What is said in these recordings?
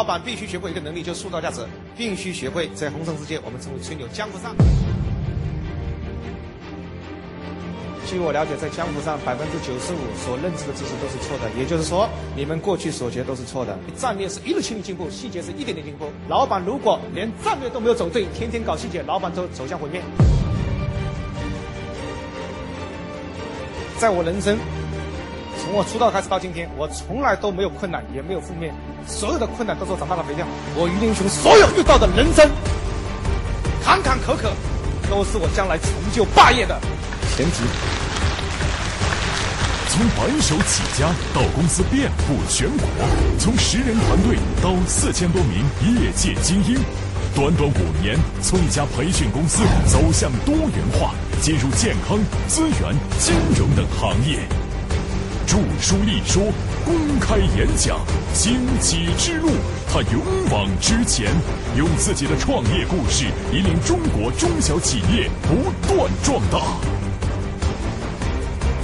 老板必须学会一个能力，就是塑造价值，必须学会在红尘世界，我们称为吹牛。江湖上，据我了解，在江湖上百分之九十五所认知的知识都是错的，也就是说，你们过去所学都是错的。战略是一路清理进步，细节是一点点进步。老板如果连战略都没有走对，天天搞细节，老板都走向毁灭。在我人生。从我出道开始到今天，我从来都没有困难，也没有负面，所有的困难都是我长大的肥料。我俞林雄所有遇到的人生坎坎坷坷，都是我将来成就霸业的前提。从白手起家到公司遍布全国，从十人团队到四千多名业界精英，短短五年，从一家培训公司走向多元化，进入健康、资源、金融等行业。著书立说，公开演讲，荆棘之路，他勇往直前，用自己的创业故事引领中国中小企业不断壮大。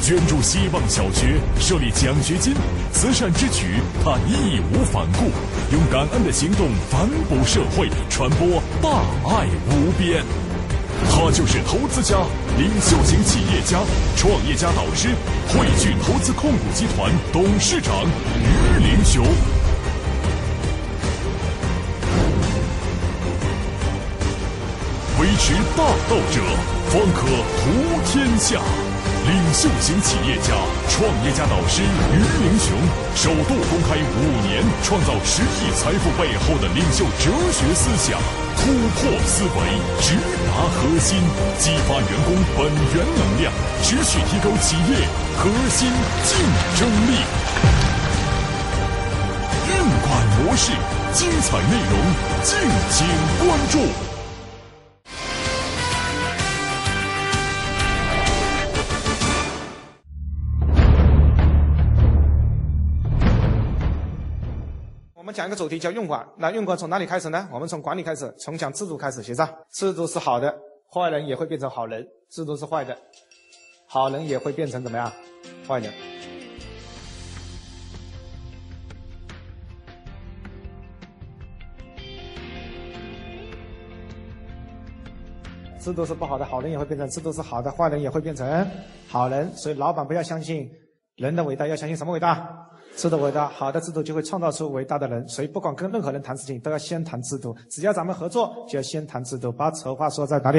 捐助希望小学，设立奖学金，慈善之举，他义无反顾，用感恩的行动反哺社会，传播大爱无边。他就是投资家、领袖型企业家、创业家导师，汇聚投资控股集团董事长于林雄。维持大道者，方可图天下。领袖型企业家、创业家导师于林雄，首度公开五年创造十亿财富背后的领袖哲学思想，突破思维，直达核心，激发员工本源能量，持续提高企业核心竞争力。运管模式，精彩内容，敬请关注。两个主题叫用管，那用管从哪里开始呢？我们从管理开始，从讲制度开始。写上，制度是好的，坏人也会变成好人；制度是坏的，好人也会变成怎么样？坏人。制度是不好的，好人也会变成；制度是好的，坏人也会变成好人。所以，老板不要相信人的伟大，要相信什么伟大？制度伟大，好的制度就会创造出伟大的人。所以不管跟任何人谈事情，都要先谈制度。只要咱们合作，就要先谈制度。把丑话说在哪里？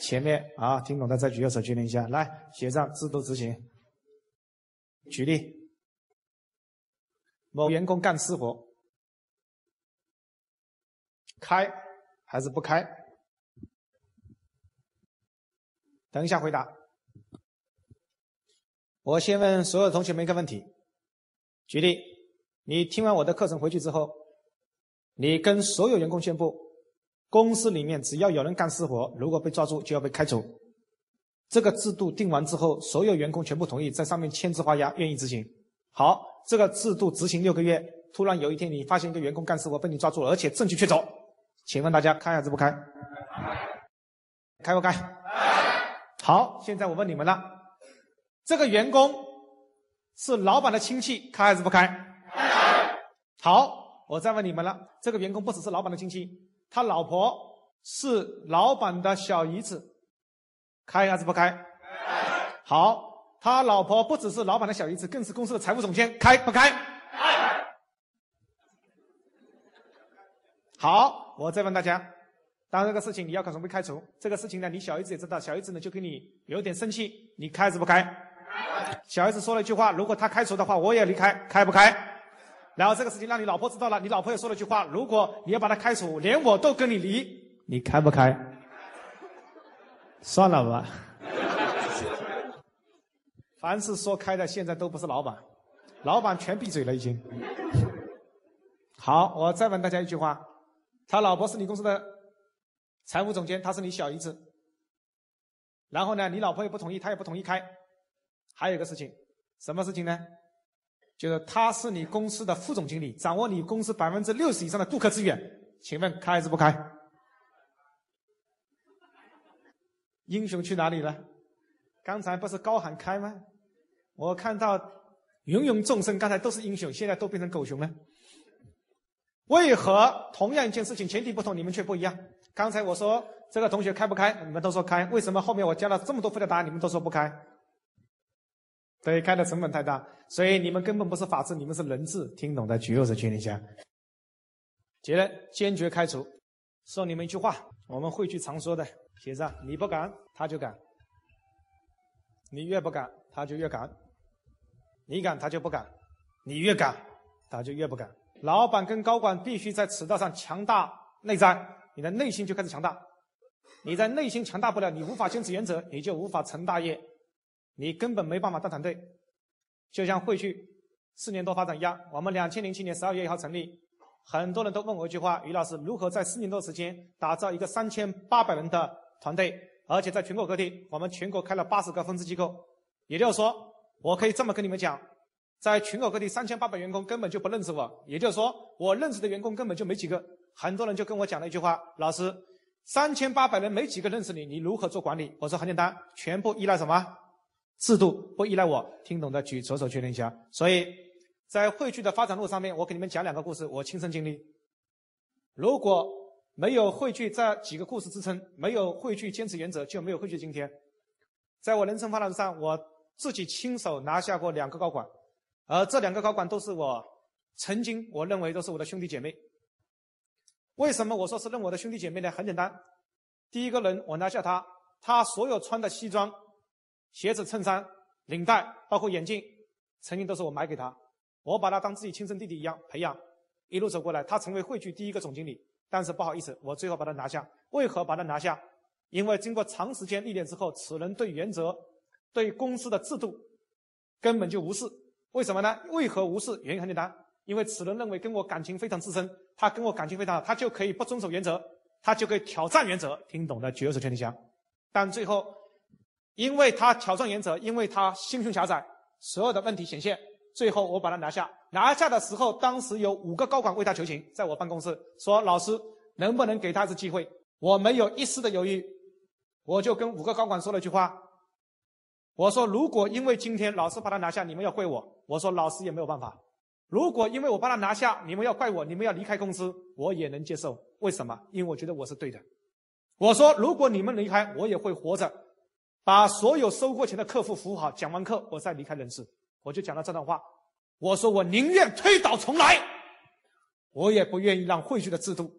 前面啊，听懂的再举右手确认一下。来，写上制度执行。举例：某员工干私活，开还是不开？等一下回答。我先问所有同学们一个问题。举例，你听完我的课程回去之后，你跟所有员工宣布，公司里面只要有人干私活，如果被抓住就要被开除。这个制度定完之后，所有员工全部同意，在上面签字画押，愿意执行。好，这个制度执行六个月，突然有一天你发现一个员工干私活被你抓住了，而且证据确凿，请问大家开还是不开？开不开？好，现在我问你们了，这个员工。是老板的亲戚，开还是不开？好，我再问你们了，这个员工不只是老板的亲戚，他老婆是老板的小姨子，开还是不开？好，他老婆不只是老板的小姨子，更是公司的财务总监，开不开？开。好，我再问大家，当这个事情你要可能被开除，这个事情呢，你小姨子也知道，小姨子呢就跟你有点生气，你开还是不开？小孩子说了一句话：“如果他开除的话，我也离开，开不开？”然后这个事情让你老婆知道了，你老婆也说了句话：“如果你要把他开除，连我都跟你离，你开不开？”算了吧。凡是说开的，现在都不是老板，老板全闭嘴了已经。好，我再问大家一句话：他老婆是你公司的财务总监，他是你小姨子。然后呢，你老婆也不同意，他也不同意开。还有一个事情，什么事情呢？就是他是你公司的副总经理，掌握你公司百分之六十以上的顾客资源，请问开还是不开？英雄去哪里了？刚才不是高喊开吗？我看到芸芸众生刚才都是英雄，现在都变成狗熊了。为何同样一件事情前提不同，你们却不一样？刚才我说这个同学开不开，你们都说开，为什么后面我加了这么多废的答案，你们都说不开？对，开的成本太大，所以你们根本不是法治，你们是人治。听懂的举右手，确认一下。接着坚决开除。送你们一句话，我们会去常说的，写上：你不敢，他就敢；你越不敢，他就越敢；你敢，他就不敢；你越敢，他就越不敢。老板跟高管必须在此道上强大内在，你的内心就开始强大。你在内心强大不了，你无法坚持原则，你就无法成大业。你根本没办法带团队，就像汇聚四年多发展一样。我们两千零七年十二月一号成立，很多人都问我一句话：于老师，如何在四年多时间打造一个三千八百人的团队，而且在全国各地，我们全国开了八十个分支机构。也就是说，我可以这么跟你们讲，在全国各地三千八百员工根本就不认识我。也就是说，我认识的员工根本就没几个。很多人就跟我讲了一句话：老师，三千八百人没几个认识你，你如何做管理？我说很简单，全部依赖什么？制度不依赖我，听懂的举左手确认一下。所以在汇聚的发展路上面，我给你们讲两个故事，我亲身经历。如果没有汇聚这几个故事支撑，没有汇聚坚持原则，就没有汇聚今天。在我人生发展路上，我自己亲手拿下过两个高管，而这两个高管都是我曾经我认为都是我的兄弟姐妹。为什么我说是认我的兄弟姐妹呢？很简单，第一个人我拿下他，他所有穿的西装。鞋子、衬衫、领带，包括眼镜，曾经都是我买给他。我把他当自己亲生弟弟一样培养，一路走过来，他成为汇聚第一个总经理。但是不好意思，我最后把他拿下。为何把他拿下？因为经过长时间历练之后，此人对原则、对公司的制度根本就无视。为什么呢？为何无视？原因很简单，因为此人认为跟我感情非常之深，他跟我感情非常好，他就可以不遵守原则，他就可以挑战原则。听懂的举手，全体响。但最后。因为他挑战原则，因为他心胸狭窄，所有的问题显现。最后我把他拿下，拿下的时候，当时有五个高管为他求情，在我办公室说：“老师，能不能给他一次机会？”我没有一丝的犹豫，我就跟五个高管说了一句话：“我说，如果因为今天老师把他拿下，你们要怪我，我说老师也没有办法；如果因为我把他拿下，你们要怪我，你们要离开公司，我也能接受。为什么？因为我觉得我是对的。我说，如果你们离开，我也会活着。”把所有收过钱的客户服务好，讲完课我再离开人世，我就讲了这段话。我说我宁愿推倒重来，我也不愿意让汇聚的制度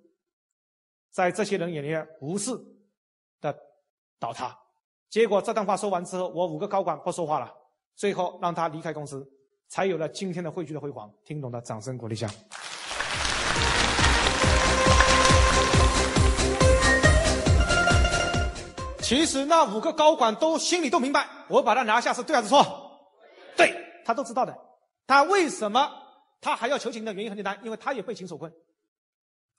在这些人眼里无视的倒塌。结果这段话说完之后，我五个高管不说话了，最后让他离开公司，才有了今天的汇聚的辉煌。听懂的掌声鼓励一下。其实那五个高管都心里都明白，我把他拿下是对还是错？对他都知道的。他为什么他还要求情的原因很简单，因为他也被情所困。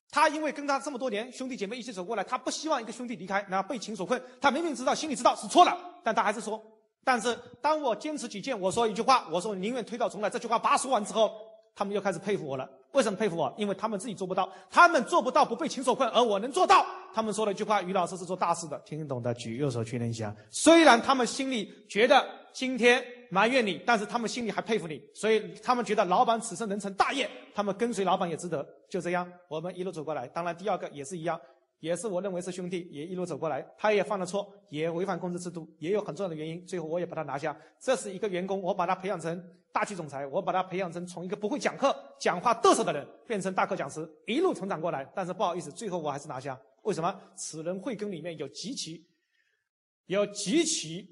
他因为跟他这么多年兄弟姐妹一起走过来，他不希望一个兄弟离开，然后被情所困。他明明知道，心里知道是错了，但他还是说。但是当我坚持己见，我说一句话，我说宁愿推倒重来。这句话把说完之后，他们又开始佩服我了。为什么佩服我？因为他们自己做不到，他们做不到不被情所困，而我能做到。他们说了一句话：“于老师是做大事的，听懂的举右手确认一下。”虽然他们心里觉得今天埋怨你，但是他们心里还佩服你，所以他们觉得老板此生能成大业，他们跟随老板也值得。就这样，我们一路走过来。当然，第二个也是一样，也是我认为是兄弟，也一路走过来。他也犯了错，也违反公司制度，也有很重要的原因。最后，我也把他拿下。这是一个员工，我把他培养成大区总裁，我把他培养成从一个不会讲课、讲话嘚瑟的人，变成大课讲师，一路成长过来。但是不好意思，最后我还是拿下。为什么此人慧根里面有极其、有极其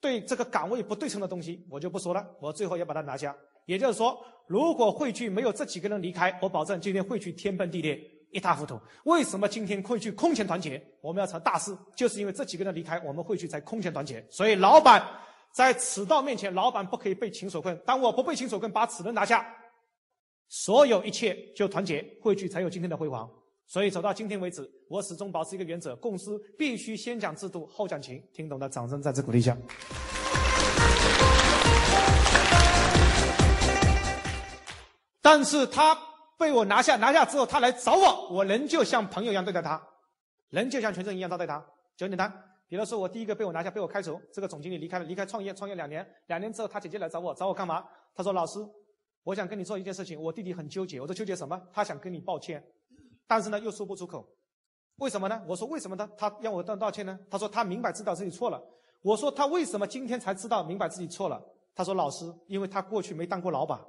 对这个岗位不对称的东西，我就不说了。我最后要把他拿下。也就是说，如果汇聚没有这几个人离开，我保证今天汇聚天崩地裂、一塌糊涂。为什么今天汇聚空前团结？我们要成大事，就是因为这几个人离开，我们汇聚才空前团结。所以，老板在此道面前，老板不可以被情所困。当我不被情所困，把此人拿下，所有一切就团结，汇聚才有今天的辉煌。所以走到今天为止，我始终保持一个原则：公司必须先讲制度，后讲情。听懂的，掌声再次鼓励一下。但是他被我拿下，拿下之后他来找我，我仍旧像朋友一样对待他，仍旧像全镇一样招待他。就很简单，比如说我第一个被我拿下，被我开除，这个总经理离开了，离开创业，创业两年，两年之后他姐姐来找我，找我干嘛？他说：“老师，我想跟你做一件事情，我弟弟很纠结，我说纠结什么？他想跟你抱歉，但是呢又说不出口，为什么呢？我说为什么呢？他要我道道歉呢？他说他明白知道自己错了。我说他为什么今天才知道明白自己错了？他说老师，因为他过去没当过老板，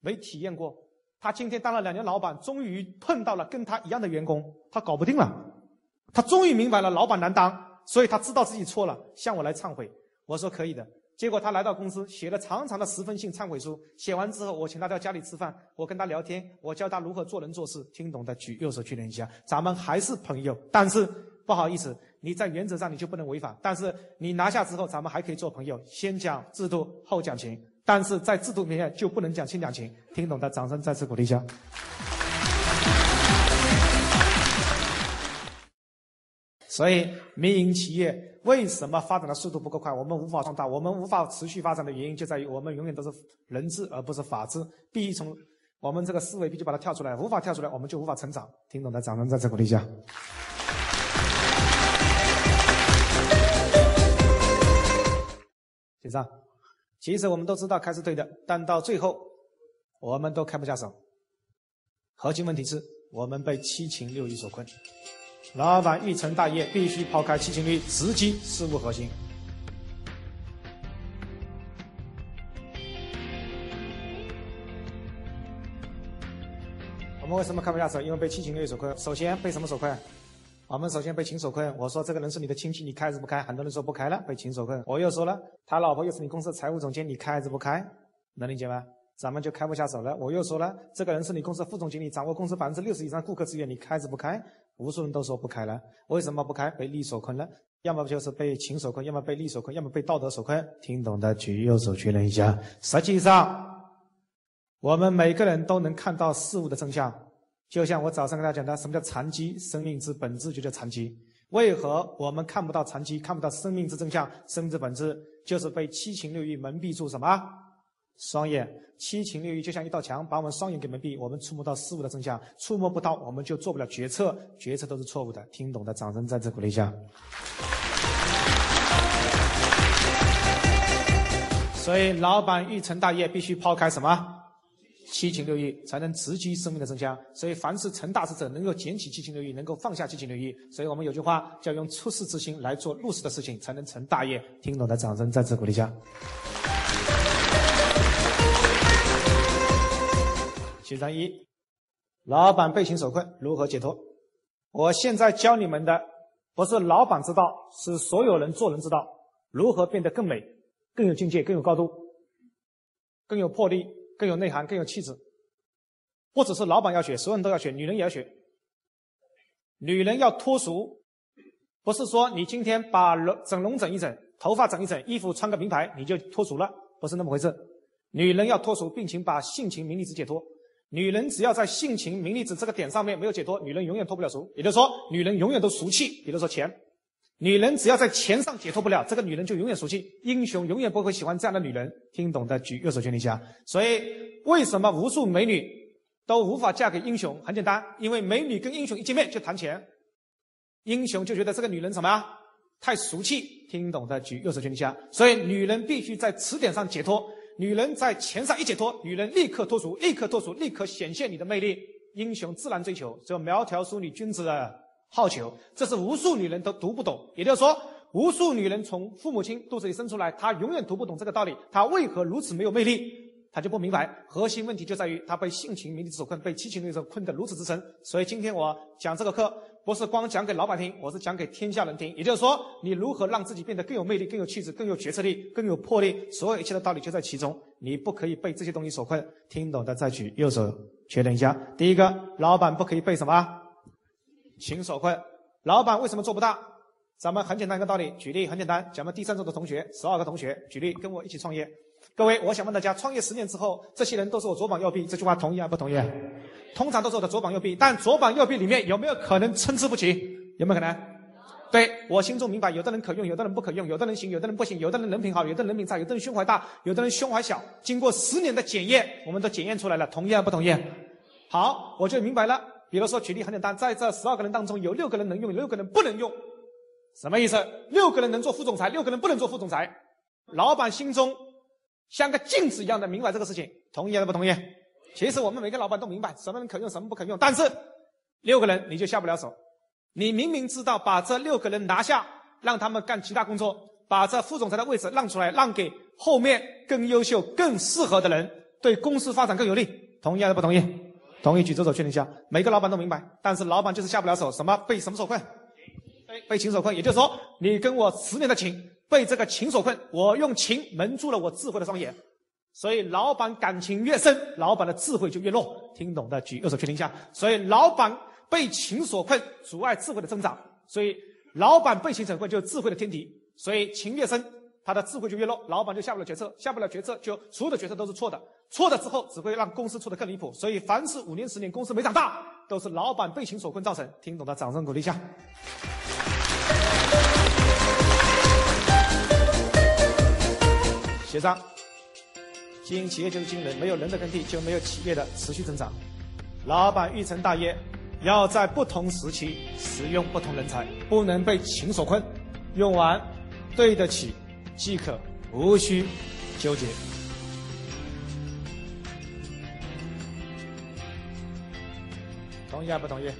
没体验过。他今天当了两年老板，终于碰到了跟他一样的员工，他搞不定了。他终于明白了老板难当，所以他知道自己错了，向我来忏悔。我说可以的。结果他来到公司，写了长长的十封信忏悔书。写完之后，我请他到家里吃饭，我跟他聊天，我教他如何做人做事。听懂的举右手确认一下，咱们还是朋友。但是不好意思，你在原则上你就不能违法。但是你拿下之后，咱们还可以做朋友。先讲制度，后讲情。但是在制度面前就不能讲亲讲情。听懂的，掌声再次鼓励一下。所以，民营企业为什么发展的速度不够快？我们无法壮大，我们无法持续发展的原因就在于我们永远都是人治而不是法治。必须从我们这个思维必须把它跳出来，无法跳出来，我们就无法成长。听懂的，掌声再次鼓励一下。结账。其实我们都知道开是对的，但到最后，我们都开不下手。核心问题是我们被七情六欲所困。老板欲成大业，必须抛开七情六欲，直击事物核心。我们为什么开不下手？因为被七情六欲所困。首先被什么所困？我们首先被情所困。我说这个人是你的亲戚，你开还是不开？很多人说不开了，被情所困。我又说了，他老婆又是你公司的财务总监，你开还是不开？能理解吗？咱们就开不下手了。我又说了，这个人是你公司副总经理，掌握公司百分之六十以上顾客资源，你开还是不开？无数人都说不开了，为什么不开？被利所困了，要么就是被情所困，要么被利所困，要么被道德所困。听懂的举右手确认一下。实际上，我们每个人都能看到事物的真相。就像我早上跟大家讲的，什么叫残疾？生命之本质就叫残疾。为何我们看不到残疾，看不到生命之真相？生命之本质就是被七情六欲蒙蔽住什么？双眼，七情六欲就像一道墙，把我们双眼给蒙蔽，我们触摸到事物的真相，触摸不到，我们就做不了决策，决策都是错误的。听懂的，掌声再次鼓励一下。所以，老板欲成大业，必须抛开什么？七情六欲，才能直击生命的真相。所以，凡是成大事者，能够捡起七情六欲，能够放下七情六欲。所以我们有句话叫用出世之心来做入世的事情，才能成大业。听懂的，掌声再次鼓励一下。七三一，老板被情所困，如何解脱？我现在教你们的，不是老板之道，是所有人做人之道，如何变得更美、更有境界、更有高度、更有魄力、更有内涵、更有气质。不只是老板要学，所有人都要学，女人也要学。女人要脱俗，不是说你今天把整容整一整，头发整一整，衣服穿个名牌，你就脱俗了，不是那么回事。女人要脱俗，并且把性情名利之解脱。女人只要在性情、名利子这个点上面没有解脱，女人永远脱不了俗。也就是说，女人永远都俗气。比如说钱，女人只要在钱上解脱不了，这个女人就永远俗气。英雄永远不会喜欢这样的女人。听懂的举右手，圈一下。所以，为什么无数美女都无法嫁给英雄？很简单，因为美女跟英雄一见面就谈钱，英雄就觉得这个女人什么太俗气。听懂的举右手，圈一下。所以，女人必须在词典上解脱。女人在钱上一解脱，女人立刻脱俗，立刻脱俗，立刻显现你的魅力。英雄自然追求，只有苗条淑女君子的好求，这是无数女人都读不懂。也就是说，无数女人从父母亲肚子里生出来，她永远读不懂这个道理。她为何如此没有魅力？她就不明白。核心问题就在于她被性情名利所困，被七情六欲困得如此之深。所以今天我讲这个课。不是光讲给老板听，我是讲给天下人听。也就是说，你如何让自己变得更有魅力、更有气质、更有决策力、更有魄力，所有一切的道理就在其中。你不可以被这些东西所困。听懂的再举右手确认一下。第一个，老板不可以被什么情所困。老板为什么做不大？咱们很简单一个道理，举例很简单。咱们第三周的同学，十二个同学，举例跟我一起创业。各位，我想问大家，创业十年之后，这些人都是我左膀右臂，这句话同意还不同意？通常都是我的左膀右臂，但左膀右臂里面有没有可能参差不齐？有没有可能？对我心中明白，有的人可用，有的人不可用，有的人行，有的人不行，有的人人品好，有的人人品差，有的人胸怀大，有的人胸怀小。经过十年的检验，我们都检验出来了，同意还不同意？好，我就明白了。比如说，举例很简单，在这十二个人当中，有六个人能用，六个人不能用，什么意思？六个人能做副总裁，六个人不能做副总裁。老板心中像个镜子一样的明白这个事情。同意还是不同意？其实我们每个老板都明白什么人可用，什么不可用。但是六个人你就下不了手。你明明知道把这六个人拿下，让他们干其他工作，把这副总裁的位置让出来，让给后面更优秀、更适合的人，对公司发展更有利。同意还是不同意？同意举左手确认一下。每个老板都明白，但是老板就是下不了手。什么被什么所困？被被情所困。也就是说，你跟我十年的情，被这个情所困。我用情蒙住了我智慧的双眼。所以，老板感情越深，老板的智慧就越弱。听懂的举右手确定一下。所以，老板被情所困，阻碍智慧的增长。所以，老板被情所困就是智慧的天敌。所以，情越深，他的智慧就越弱，老板就下不了决策，下不了决策，就所有的决策都是错的。错了之后，只会让公司错的更离谱。所以，凡是五年、十年公司没长大，都是老板被情所困造成。听懂的，掌声鼓励一下。协商。经营企业就是经营人，没有人的耕地就没有企业的持续增长。老板欲成大业，要在不同时期使用不同人才，不能被情所困。用完对得起即可，无需纠结。同意还不同意？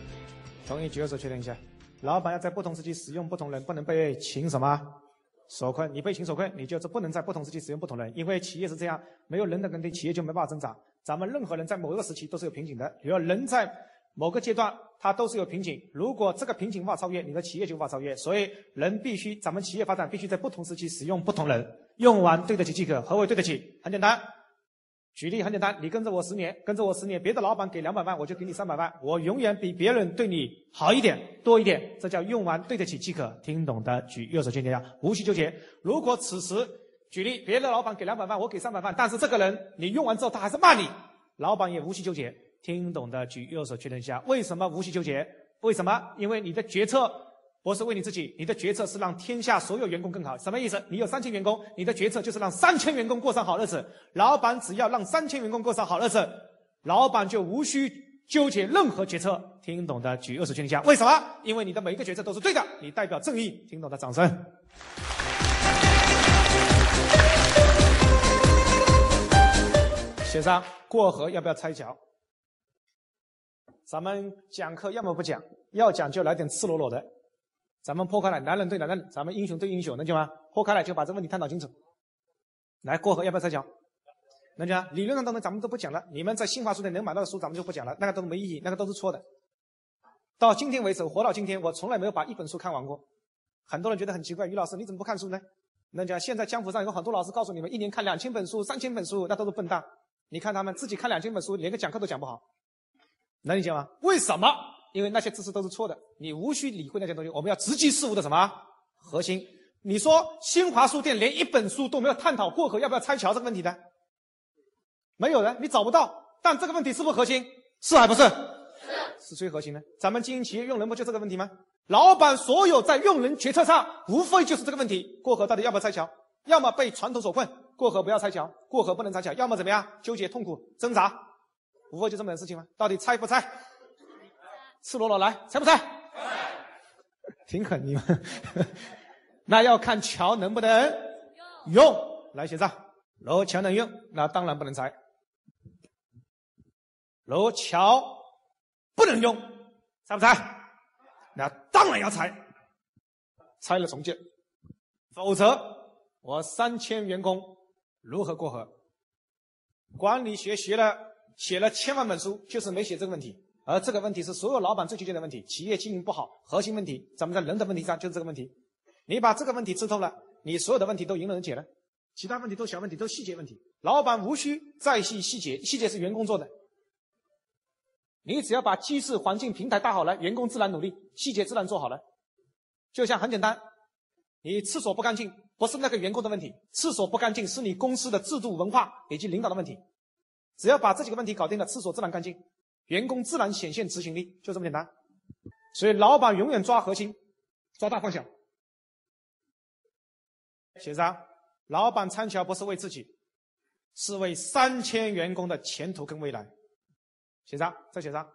同意举个手确认一下。老板要在不同时期使用不同人，不能被情什么？所困，你被情所困，你就是不能在不同时期使用不同人，因为企业是这样，没有人的耕地，企业就没办法增长。咱们任何人在某一个时期都是有瓶颈的，比如人在某个阶段，他都是有瓶颈。如果这个瓶颈无法超越，你的企业就无法超越。所以人必须，咱们企业发展必须在不同时期使用不同人，用完对得起即可。何为对得起？很简单。举例很简单，你跟着我十年，跟着我十年，别的老板给两百万，我就给你三百万，我永远比别人对你好一点，多一点，这叫用完对得起即可。听懂的举右手圈一下，无需纠结。如果此时举例，别的老板给两百万，我给三百万，但是这个人你用完之后他还是骂你，老板也无需纠结。听懂的举右手确认一下，为什么无需纠结？为什么？因为你的决策。不是为你自己，你的决策是让天下所有员工更好。什么意思？你有三千员工，你的决策就是让三千员工过上好日子。老板只要让三千员工过上好日子，老板就无需纠结任何决策。听懂的举右手确认一下。为什么？因为你的每一个决策都是对的，你代表正义。听懂的掌声。协商过河要不要拆桥？咱们讲课要么不讲，要讲就来点赤裸裸的。咱们破开来，男人对男人，咱们英雄对英雄，能行吗？破开来就把这问题探讨清楚。来过河要不要再讲？能讲？理论上都能，咱们都不讲了。你们在新华书店能买到的书，咱们就不讲了，那个都没意义，那个都是错的。到今天为止，活到今天，我从来没有把一本书看完过。很多人觉得很奇怪，于老师你怎么不看书呢？能讲？现在江湖上有很多老师告诉你们，一年看两千本书、三千本书，那都是笨蛋。你看他们自己看两千本书，连个讲课都讲不好，能理解吗？为什么？因为那些知识都是错的，你无需理会那些东西。我们要直击事物的什么核心？你说新华书店连一本书都没有探讨过河要不要拆桥这个问题的，没有人，你找不到。但这个问题是不是核心？是还不是？是。是最核心的。咱们经营企业用人不就这个问题吗？老板所有在用人决策上，无非就是这个问题：过河到底要不要拆桥？要么被传统所困，过河不要拆桥，过河不能拆桥；要么怎么样？纠结、痛苦、挣扎，无非就这么点事情吗？到底拆不拆？赤裸裸来，拆不拆？挺狠你们，那要看桥能不能用。来写上，如果桥能用，那当然不能拆。如果桥不能用，拆不拆？那当然要拆。拆了重建，否则我三千员工如何过河？管理学学了，写了千万本书，就是没写这个问题。而这个问题是所有老板最纠结的问题，企业经营不好，核心问题，咱们在人的问题上就是这个问题。你把这个问题吃透了，你所有的问题都迎刃而解了，其他问题都小问题，都细节问题。老板无需再细细节，细节是员工做的。你只要把机制、环境、平台搭好了，员工自然努力，细节自然做好了。就像很简单，你厕所不干净，不是那个员工的问题，厕所不干净是你公司的制度、文化以及领导的问题。只要把这几个问题搞定了，厕所自然干净。员工自然显现执行力，就这么简单。所以，老板永远抓核心，抓大放小。写上，老板参桥不是为自己，是为三千员工的前途跟未来。写上，再写上，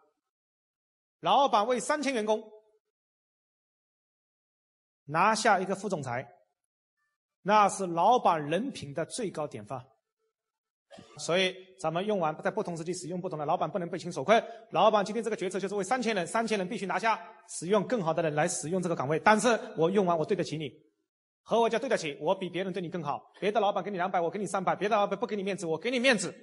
老板为三千员工拿下一个副总裁，那是老板人品的最高典范。所以咱们用完在不同时期使用不同的，老板不能被情所困。老板今天这个决策就是为三千人，三千人必须拿下，使用更好的人来使用这个岗位。但是我用完我对得起你，和我叫对得起，我比别人对你更好。别的老板给你两百，我给你三百；别的老板不给你面子，我给你面子，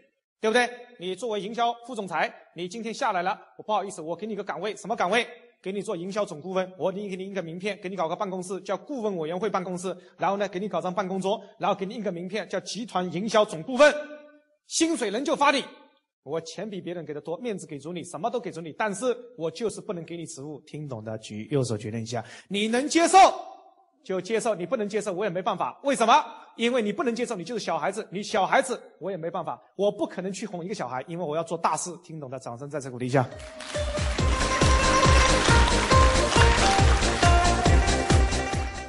对不对？你作为营销副总裁，你今天下来了，我不好意思，我给你个岗位，什么岗位？给你做营销总顾问，我你给你印个名片，给你搞个办公室叫顾问委员会办公室，然后呢给你搞张办公桌，然后给你印个名片叫集团营销总顾问，薪水仍旧发你，我钱比别人给的多，面子给足你，什么都给足你，但是我就是不能给你职务，听懂的举右手决定一下，你能接受就接受，你不能接受我也没办法，为什么？因为你不能接受，你就是小孩子，你小孩子我也没办法，我不可能去哄一个小孩，因为我要做大事，听懂的掌声再次鼓励一下。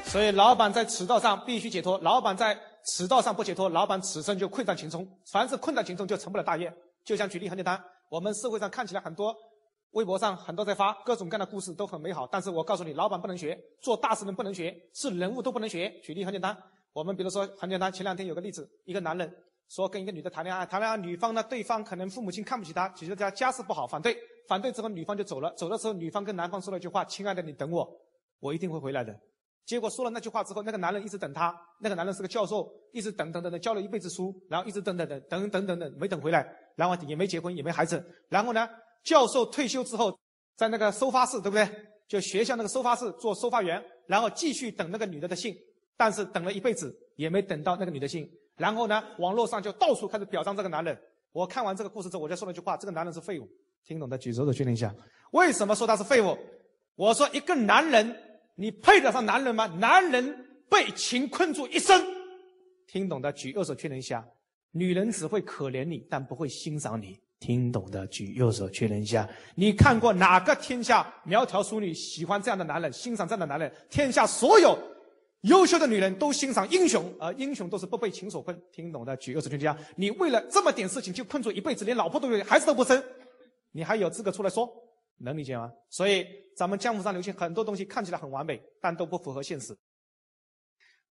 所以，老板在迟到上必须解脱。老板在迟到上不解脱，老板此生就困在其中。凡是困在其中，就成不了大业。就像举例很简单，我们社会上看起来很多，微博上很多在发各种各样的故事，都很美好。但是我告诉你，老板不能学，做大事人不能学，是人物都不能学。举例很简单，我们比如说很简单，前两天有个例子，一个男人说跟一个女的谈恋爱，谈恋爱女方呢，对方可能父母亲看不起他，觉得他家世不好，反对，反对之后女方就走了。走的时候，女方跟男方说了一句话：“亲爱的，你等我，我一定会回来的。”结果说了那句话之后，那个男人一直等她。那个男人是个教授，一直等等等等，教了一辈子书，然后一直等等等等等等等，没等回来，然后也没结婚，也没孩子。然后呢，教授退休之后，在那个收发室，对不对？就学校那个收发室做收发员，然后继续等那个女的的信。但是等了一辈子也没等到那个女的信。然后呢，网络上就到处开始表彰这个男人。我看完这个故事之后，我就说了一句话：这个男人是废物。听懂的举手的确认一下。为什么说他是废物？我说一个男人。你配得上男人吗？男人被情困住一生，听懂的举右手确认一下。女人只会可怜你，但不会欣赏你。听懂的举右手确认一下。你看过哪个天下苗条淑女喜欢这样的男人，欣赏这样的男人？天下所有优秀的女人都欣赏英雄，而英雄都是不被情所困。听懂的举右手确认一下。你为了这么点事情就困住一辈子，连老婆都有，孩子都不生，你还有资格出来说？能理解吗？所以咱们江湖上流行很多东西，看起来很完美，但都不符合现实。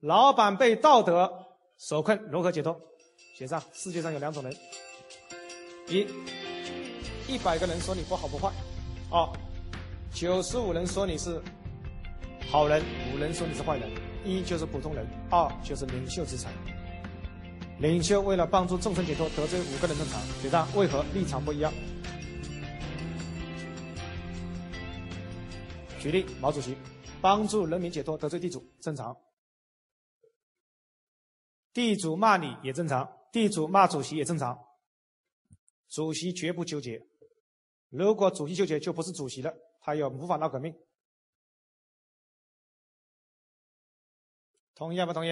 老板被道德所困，如何解脱？写上：世界上有两种人：一，一百个人说你不好不坏；二，九十五人说你是好人，五人说你是坏人。一就是普通人，二就是领袖之才。领袖为了帮助众生解脱，得罪五个人正常。写上：为何立场不一样？举例，毛主席帮助人民解脱，得罪地主正常；地主骂你也正常，地主骂主席也正常。主席绝不纠结，如果主席纠结，就不是主席了，他又无法闹革命。同意不同意？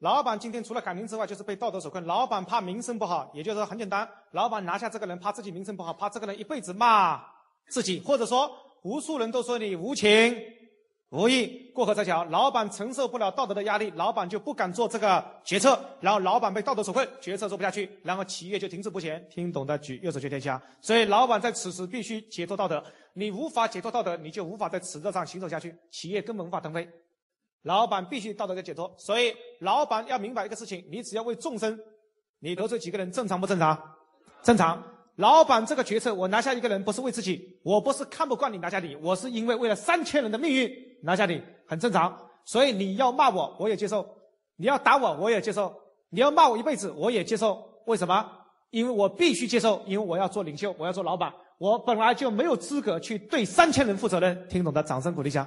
老板今天除了感情之外，就是被道德所困。老板怕名声不好，也就是说很简单，老板拿下这个人，怕自己名声不好，怕这个人一辈子骂自己，或者说。无数人都说你无情、无义、过河拆桥，老板承受不了道德的压力，老板就不敢做这个决策，然后老板被道德所困，决策做不下去，然后企业就停滞不前。听懂的举右手举天下。所以老板在此时必须解脱道德，你无法解脱道德，你就无法在此道上行走下去，企业根本无法腾飞。老板必须道德的解脱，所以老板要明白一个事情：你只要为众生，你得罪几个人正常不正常？正常。老板这个决策，我拿下一个人不是为自己，我不是看不惯你拿下你，我是因为为了三千人的命运拿下你，很正常。所以你要骂我，我也接受；你要打我，我也接受；你要骂我一辈子，我也接受。为什么？因为我必须接受，因为我要做领袖，我要做老板，我本来就没有资格去对三千人负责任。听懂的，掌声鼓励一下。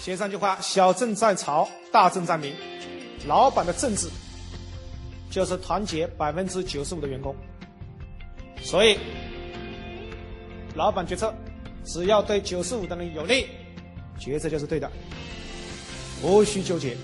写上句话：小政在朝，大政在民。老板的政治就是团结百分之九十五的员工。所以，老板决策只要对九十五的人有利，决策就是对的，无需纠结。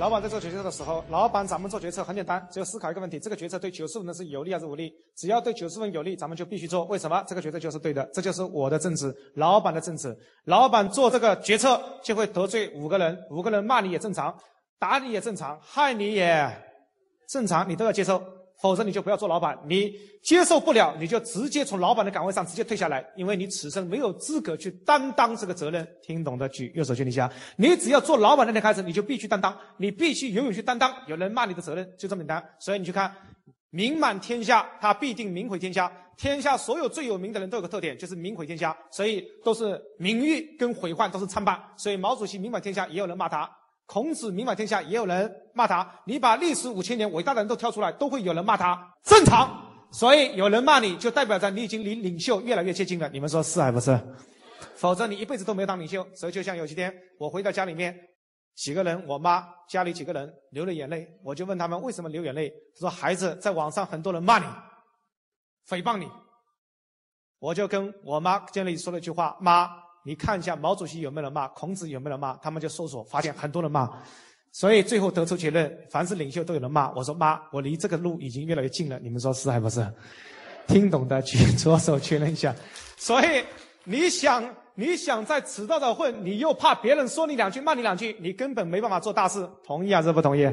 老板在做决策的时候，老板咱们做决策很简单，只有思考一个问题：这个决策对九十五人是有利还是无利？只要对九十分有利，咱们就必须做。为什么？这个决策就是对的，这就是我的政治，老板的政治。老板做这个决策就会得罪五个人，五个人骂你也正常，打你也正常，害你也正常，你都要接受。否则你就不要做老板。你接受不了，你就直接从老板的岗位上直接退下来，因为你此生没有资格去担当这个责任。听懂的举右手确定一下。你只要做老板那天开始，你就必须担当，你必须永远去担当有人骂你的责任，就这么简单。所以你去看，名满天下，他必定名毁天下。天下所有最有名的人都有个特点，就是名毁天下，所以都是名誉跟毁患都是参半。所以毛主席名满天下，也有人骂他。孔子名满天下，也有人骂他。你把历史五千年伟大的人都挑出来，都会有人骂他，正常。所以有人骂你就代表着你已经离领袖越来越接近了。你们说是还不是？否则你一辈子都没有当领袖。所以就像有几天我回到家里面，几个人，我妈家里几个人流了眼泪，我就问他们为什么流眼泪。他说孩子在网上很多人骂你，诽谤你。我就跟我妈建里说了一句话，妈。你看一下毛主席有没有人骂，孔子有没有人骂，他们就搜索发现很多人骂，所以最后得出结论，凡是领袖都有人骂。我说妈，我离这个路已经越来越近了，你们说是还不是？听懂的举左手确认一下。所以你想你想在此道的混，你又怕别人说你两句骂你两句，你根本没办法做大事。同意还是不同意？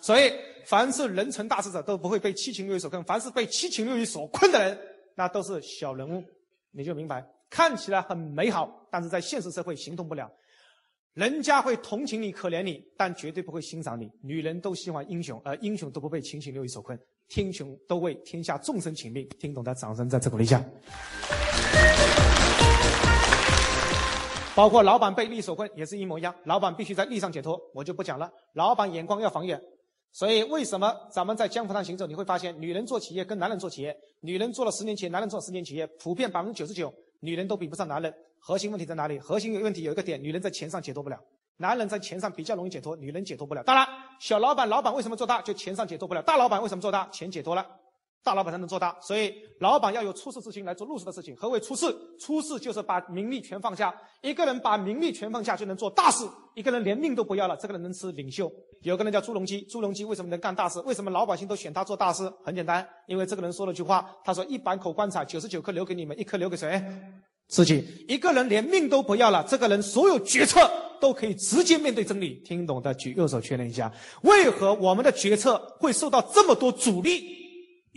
所以凡是人成大事者都不会被七情六欲所困，凡是被七情六欲所困的人，那都是小人物，你就明白。看起来很美好，但是在现实社会行动不了。人家会同情你、可怜你，但绝对不会欣赏你。女人都喜欢英雄，而英雄都不被情情六欲所困。英雄都为天下众生请命。听懂的掌声在这鼓励下。包括老板被利所困也是一模一样，老板必须在利上解脱，我就不讲了。老板眼光要放远。所以为什么咱们在江湖上行走，你会发现女人做企业跟男人做企业，女人做了十年企业，男人做了十年企业，普遍百分之九十九。女人都比不上男人，核心问题在哪里？核心问题有一个点，女人在钱上解脱不了，男人在钱上比较容易解脱，女人解脱不了。当然，小老板、老板为什么做大？就钱上解脱不了。大老板为什么做大？钱解脱了，大老板才能做大。所以，老板要有出世之心来做入世的事情。何为出世？出世就是把名利全放下。一个人把名利全放下，就能做大事。一个人连命都不要了，这个人能吃领袖。有个人叫朱镕基，朱镕基为什么能干大事？为什么老百姓都选他做大事？很简单，因为这个人说了句话，他说：“一百口棺材，九十九颗留给你们，一颗留给谁？自己。一个人连命都不要了，这个人所有决策都可以直接面对真理。听懂的举右手确认一下。为何我们的决策会受到这么多阻力？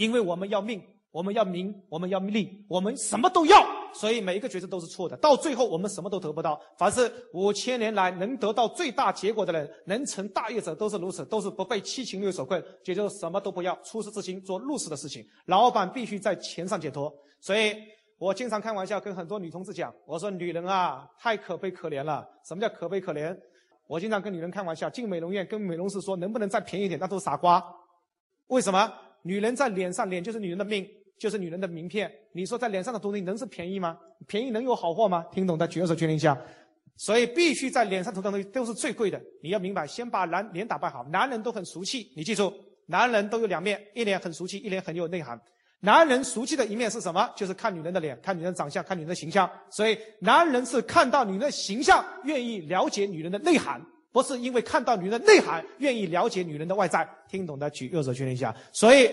因为我们要命，我们要名，我们要利，我们什么都要。”所以每一个决策都是错的，到最后我们什么都得不到。凡是五千年来能得到最大结果的人，能成大业者都是如此，都是不被七情六欲所困，也就是什么都不要，出世之心做入世的事情。老板必须在钱上解脱。所以我经常开玩笑跟很多女同志讲，我说女人啊，太可悲可怜了。什么叫可悲可怜？我经常跟女人开玩笑，进美容院跟美容师说能不能再便宜点，那都是傻瓜。为什么？女人在脸上，脸就是女人的命。就是女人的名片，你说在脸上的东西能是便宜吗？便宜能有好货吗？听懂的举个手确认一下。所以必须在脸上涂的东西都是最贵的。你要明白，先把男脸打扮好。男人都很俗气，你记住，男人都有两面，一脸很俗气，一脸很有内涵。男人俗气的一面是什么？就是看女人的脸，看女人长相，看女人的形象。所以男人是看到女人的形象，愿意了解女人的内涵，不是因为看到女人的内涵，愿意了解女人的外在。听懂的举右手确认一下。所以。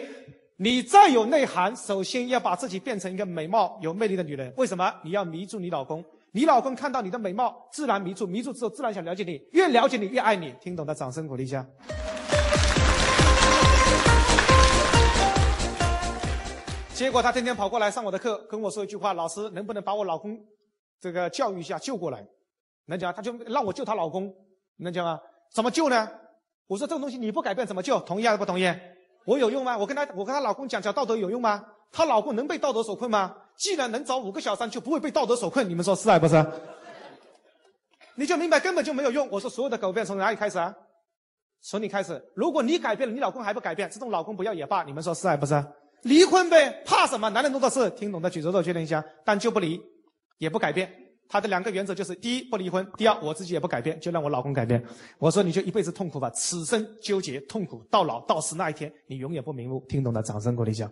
你再有内涵，首先要把自己变成一个美貌、有魅力的女人。为什么？你要迷住你老公，你老公看到你的美貌，自然迷住，迷住之后自然想了解你，越了解你越爱你。听懂的，掌声鼓励一下。结果他天天跑过来上我的课，跟我说一句话：“老师，能不能把我老公这个教育一下，救过来？”能讲？他就让我救她老公，能讲吗？怎么救呢？我说这种东西你不改变怎么救？同意还是不同意？我有用吗？我跟她，我跟她老公讲讲道德有用吗？她老公能被道德所困吗？既然能找五个小三，就不会被道德所困。你们说是还不是？你就明白根本就没有用。我说所有的改变从哪里开始啊？从你开始。如果你改变了，你老公还不改变，这种老公不要也罢。你们说是还不是？离婚呗，怕什么？男人多的是。听懂的举手手确认一下。但就不离，也不改变。他的两个原则就是：第一，不离婚；第二，我自己也不改变，就让我老公改变。我说你就一辈子痛苦吧，此生纠结痛苦到老到死那一天，你永远不瞑目。听懂的，掌声鼓励一下。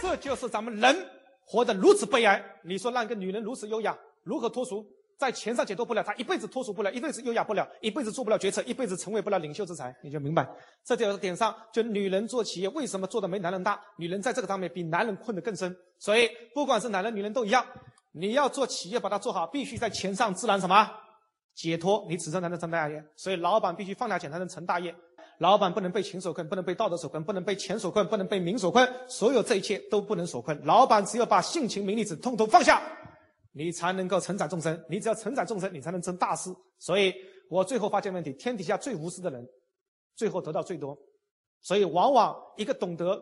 这就是咱们人活得如此悲哀。你说让一个女人如此优雅，如何脱俗？在钱上解脱不了，他一辈子脱俗不了，一辈子优雅不了，一辈子做不了决策，一辈子成为不了领袖之才，你就明白。这条点上，就女人做企业为什么做的没男人大？女人在这个上面比男人困得更深。所以，不管是男人女人都一样，你要做企业把它做好，必须在钱上自然什么解脱，你此生才能成大业。所以，老板必须放下钱才能成大业。老板不能被情所困，不能被道德所困，不能被钱所困，不能被名所困，所有这一切都不能所困。老板只有把性情名利子通通放下，你才能够成长众生。你只要成长众生，你才能成大事。所以我最后发现问题：天底下最无私的人，最后得到最多。所以，往往一个懂得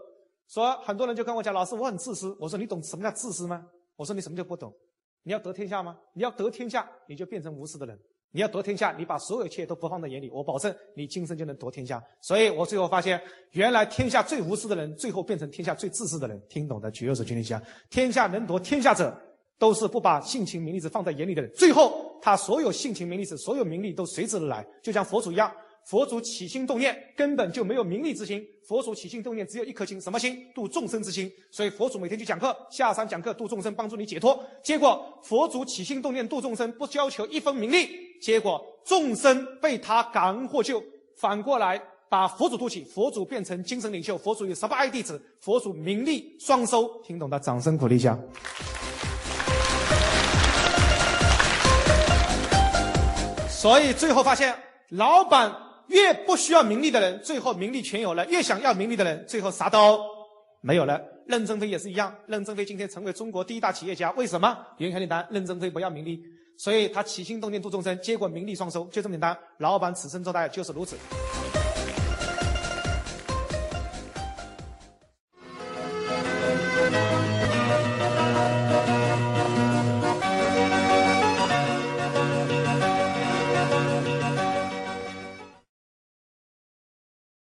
说，很多人就跟我讲：“老师，我很自私。”我说：“你懂什么叫自私吗？”我说：“你什么就不懂？你要得天下吗？你要得天下，你就变成无私的人。”你要夺天下，你把所有一切都不放在眼里，我保证你今生就能夺天下。所以我最后发现，原来天下最无私的人，最后变成天下最自私的人。听懂的举右手，举一下。天下能夺天下者，都是不把性情名利子放在眼里的人。最后，他所有性情名利子，所有名利都随之而来，就像佛祖一样。佛祖起心动念根本就没有名利之心，佛祖起心动念只有一颗心，什么心？度众生之心。所以佛祖每天去讲课，下山讲课度众生，帮助你解脱。结果佛祖起心动念度众生，不要求一分名利，结果众生被他感恩获救，反过来把佛祖度起，佛祖变成精神领袖，佛祖有十八爱弟子，佛祖名利双收。听懂的掌声鼓励一下。所以最后发现，老板。越不需要名利的人，最后名利全有了；越想要名利的人，最后啥都没有了。任正非也是一样，任正非今天成为中国第一大企业家，为什么？原因很简单，任正非不要名利，所以他起心动念度众生，结果名利双收，就这么简单。老板此生做大就是如此。